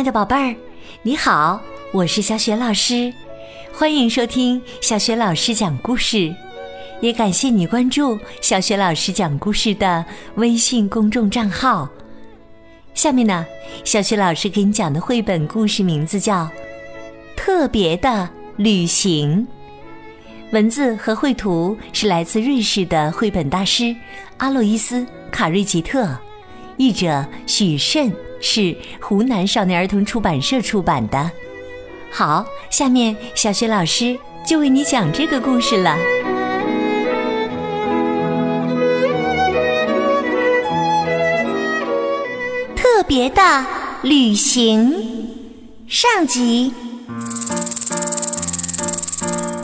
亲爱的宝贝儿，你好，我是小雪老师，欢迎收听小雪老师讲故事，也感谢你关注小雪老师讲故事的微信公众账号。下面呢，小雪老师给你讲的绘本故事名字叫《特别的旅行》，文字和绘图是来自瑞士的绘本大师阿洛伊斯·卡瑞吉特，译者许慎。是湖南少年儿童出版社出版的。好，下面小雪老师就为你讲这个故事了。特别的旅行上集。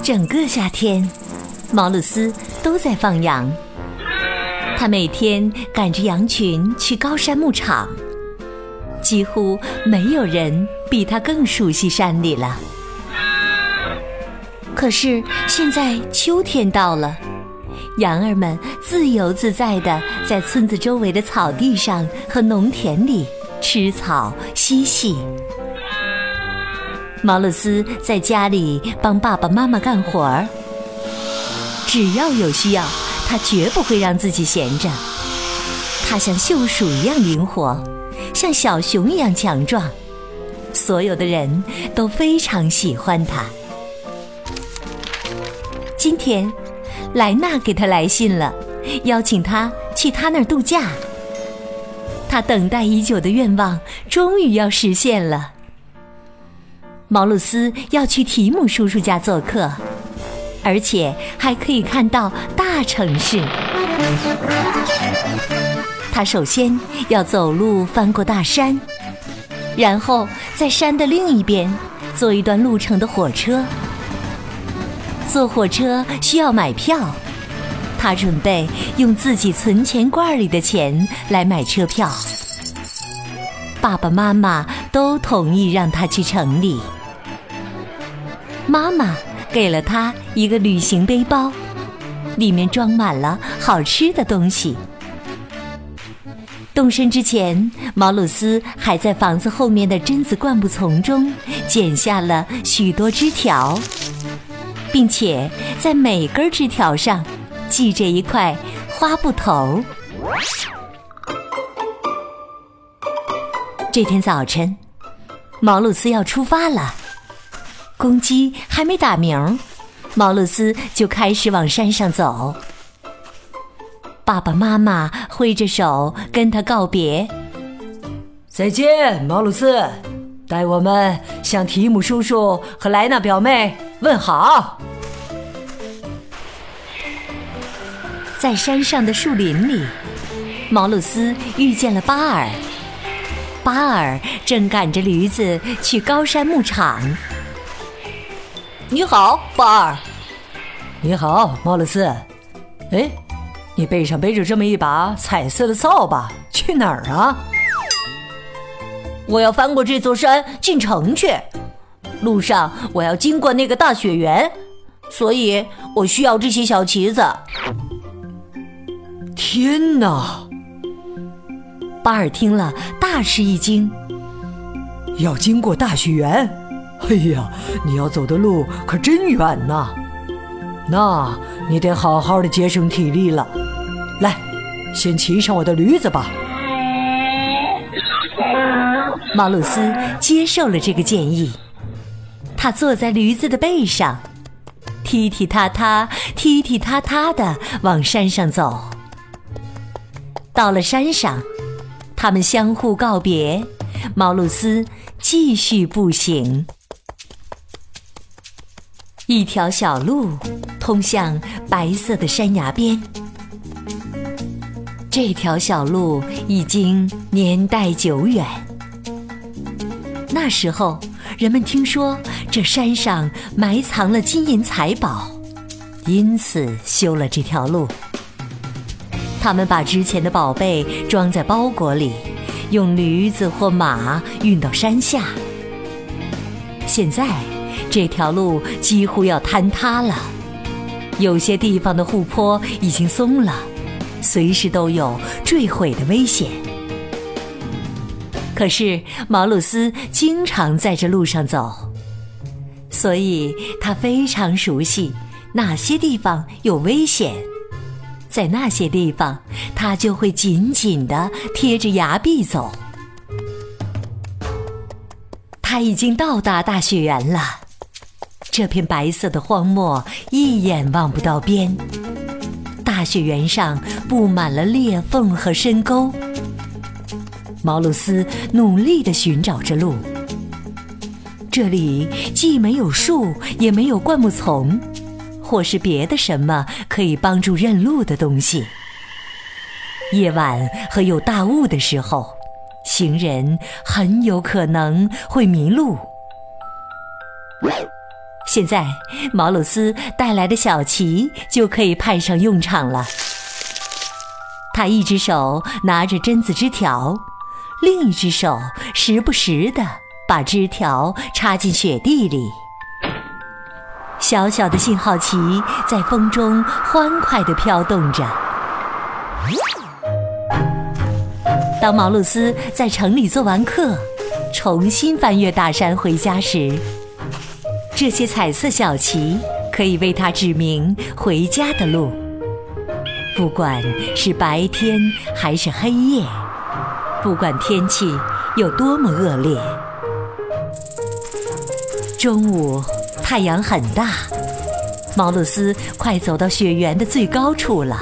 整个夏天，毛鲁斯都在放羊。他每天赶着羊群去高山牧场。几乎没有人比他更熟悉山里了。可是现在秋天到了，羊儿们自由自在地在村子周围的草地上和农田里吃草嬉戏。毛鲁斯在家里帮爸爸妈妈干活儿，只要有需要，他绝不会让自己闲着。他像鼬鼠一样灵活。像小熊一样强壮，所有的人都非常喜欢他。今天，莱纳给他来信了，邀请他去他那儿度假。他等待已久的愿望终于要实现了。毛鲁斯要去提姆叔叔家做客，而且还可以看到大城市。他首先要走路翻过大山，然后在山的另一边坐一段路程的火车。坐火车需要买票，他准备用自己存钱罐里的钱来买车票。爸爸妈妈都同意让他去城里。妈妈给了他一个旅行背包，里面装满了好吃的东西。动身之前，毛鲁斯还在房子后面的榛子灌木丛中剪下了许多枝条，并且在每根枝条上系着一块花布头。这天早晨，毛鲁斯要出发了。公鸡还没打鸣，毛鲁斯就开始往山上走。爸爸妈妈挥着手跟他告别。再见，毛鲁斯，代我们向提姆叔叔和莱娜表妹问好。在山上的树林里，毛鲁斯遇见了巴尔。巴尔正赶着驴子去高山牧场。你好，巴尔。你好，毛鲁斯。哎。你背上背着这么一把彩色的扫把，去哪儿啊？我要翻过这座山进城去。路上我要经过那个大雪原，所以我需要这些小旗子。天哪！巴尔听了大吃一惊。要经过大雪原？哎呀，你要走的路可真远呐！那你得好好的节省体力了。来，先骑上我的驴子吧。毛鲁斯接受了这个建议，他坐在驴子的背上，踢踢踏踏、踢踢踏踏的往山上走。到了山上，他们相互告别，毛鲁斯继续步行。一条小路通向白色的山崖边。这条小路已经年代久远。那时候，人们听说这山上埋藏了金银财宝，因此修了这条路。他们把值钱的宝贝装在包裹里，用驴子或马运到山下。现在，这条路几乎要坍塌了，有些地方的护坡已经松了。随时都有坠毁的危险。可是毛鲁斯经常在这路上走，所以他非常熟悉哪些地方有危险。在那些地方，他就会紧紧地贴着崖壁走。他已经到达大雪原了，这片白色的荒漠一眼望不到边。大雪原上布满了裂缝和深沟。毛鲁斯努力地寻找着路。这里既没有树，也没有灌木丛，或是别的什么可以帮助认路的东西。夜晚和有大雾的时候，行人很有可能会迷路。现在，毛鲁斯带来的小旗就可以派上用场了。他一只手拿着榛子枝条，另一只手时不时地把枝条插进雪地里。小小的信号旗在风中欢快地飘动着。当毛鲁斯在城里做完课，重新翻越大山回家时，这些彩色小旗可以为他指明回家的路，不管是白天还是黑夜，不管天气有多么恶劣。中午太阳很大，毛鲁斯快走到雪原的最高处了，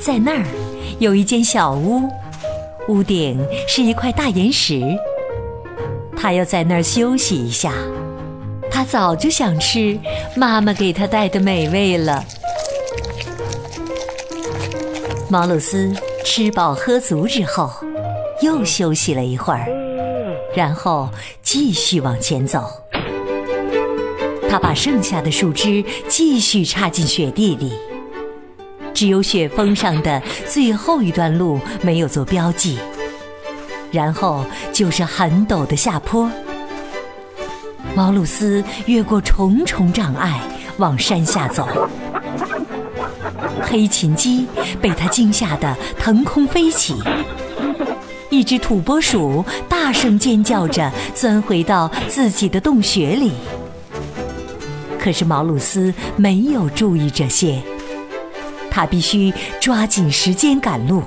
在那儿有一间小屋，屋顶是一块大岩石，他要在那儿休息一下。他早就想吃妈妈给他带的美味了。毛鲁斯吃饱喝足之后，又休息了一会儿，然后继续往前走。他把剩下的树枝继续插进雪地里，只有雪峰上的最后一段路没有做标记，然后就是很陡的下坡。毛鲁斯越过重重障碍往山下走，黑琴鸡被他惊吓得腾空飞起，一只土拨鼠大声尖叫着钻回到自己的洞穴里。可是毛鲁斯没有注意这些，他必须抓紧时间赶路，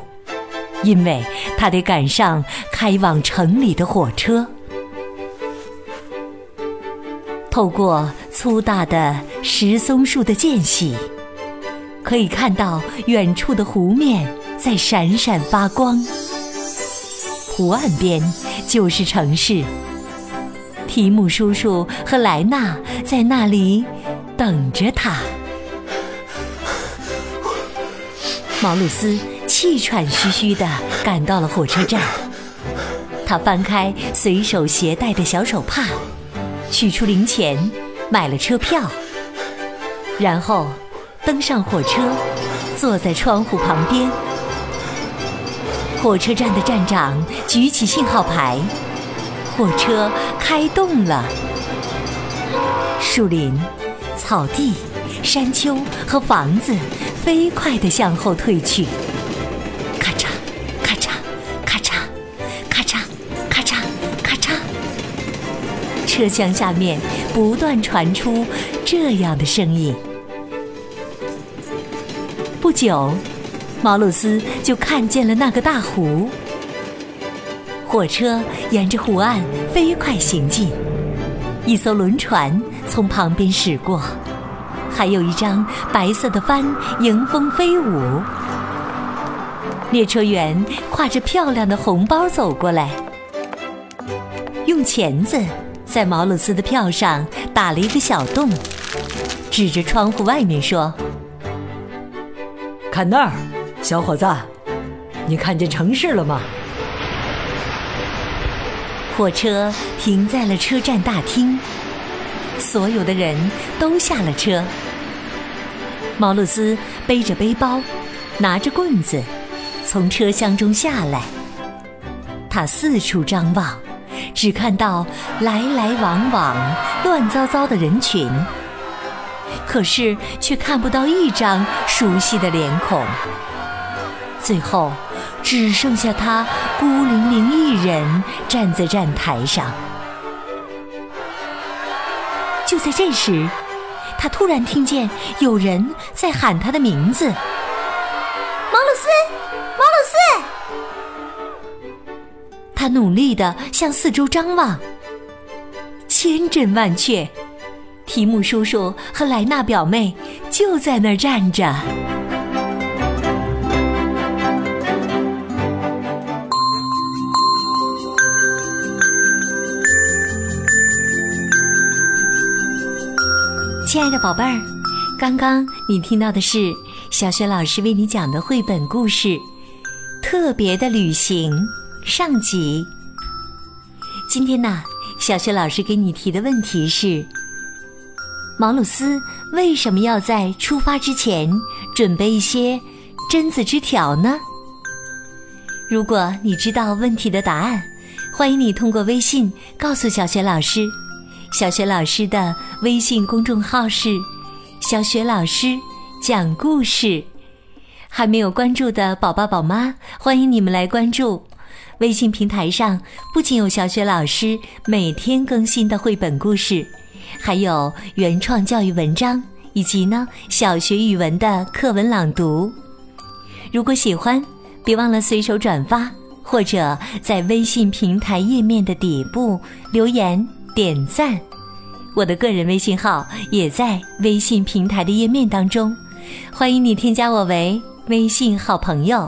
因为他得赶上开往城里的火车。透过粗大的石松树的间隙，可以看到远处的湖面在闪闪发光。湖岸边就是城市。提姆叔叔和莱纳在那里等着他。毛鲁斯气喘吁吁地赶到了火车站，他翻开随手携带的小手帕。取出零钱，买了车票，然后登上火车，坐在窗户旁边。火车站的站长举起信号牌，火车开动了。树林、草地、山丘和房子飞快地向后退去。车厢下面不断传出这样的声音。不久，毛鲁斯就看见了那个大湖。火车沿着湖岸飞快行进，一艘轮船从旁边驶过，还有一张白色的帆迎风飞舞。列车员挎着漂亮的红包走过来，用钳子。在毛鲁斯的票上打了一个小洞，指着窗户外面说：“看那儿，小伙子，你看见城市了吗？”火车停在了车站大厅，所有的人都下了车。毛鲁斯背着背包，拿着棍子，从车厢中下来，他四处张望。只看到来来往往、乱糟糟的人群，可是却看不到一张熟悉的脸孔。最后，只剩下他孤零零一人站在站台上。就在这时，他突然听见有人在喊他的名字：“毛鲁斯，努力的向四周张望，千真万确，提姆叔叔和莱娜表妹就在那儿站着。亲爱的宝贝儿，刚刚你听到的是小雪老师为你讲的绘本故事《特别的旅行》上集。今天呢，小雪老师给你提的问题是：毛鲁斯为什么要在出发之前准备一些榛子枝条呢？如果你知道问题的答案，欢迎你通过微信告诉小雪老师。小雪老师的微信公众号是“小雪老师讲故事”，还没有关注的宝宝宝妈，欢迎你们来关注。微信平台上不仅有小雪老师每天更新的绘本故事，还有原创教育文章，以及呢小学语文的课文朗读。如果喜欢，别忘了随手转发，或者在微信平台页面的底部留言。点赞，我的个人微信号也在微信平台的页面当中，欢迎你添加我为微信好朋友，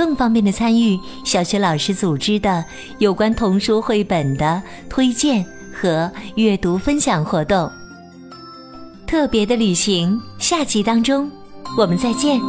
更方便的参与小学老师组织的有关童书绘本的推荐和阅读分享活动。特别的旅行下集当中，我们再见。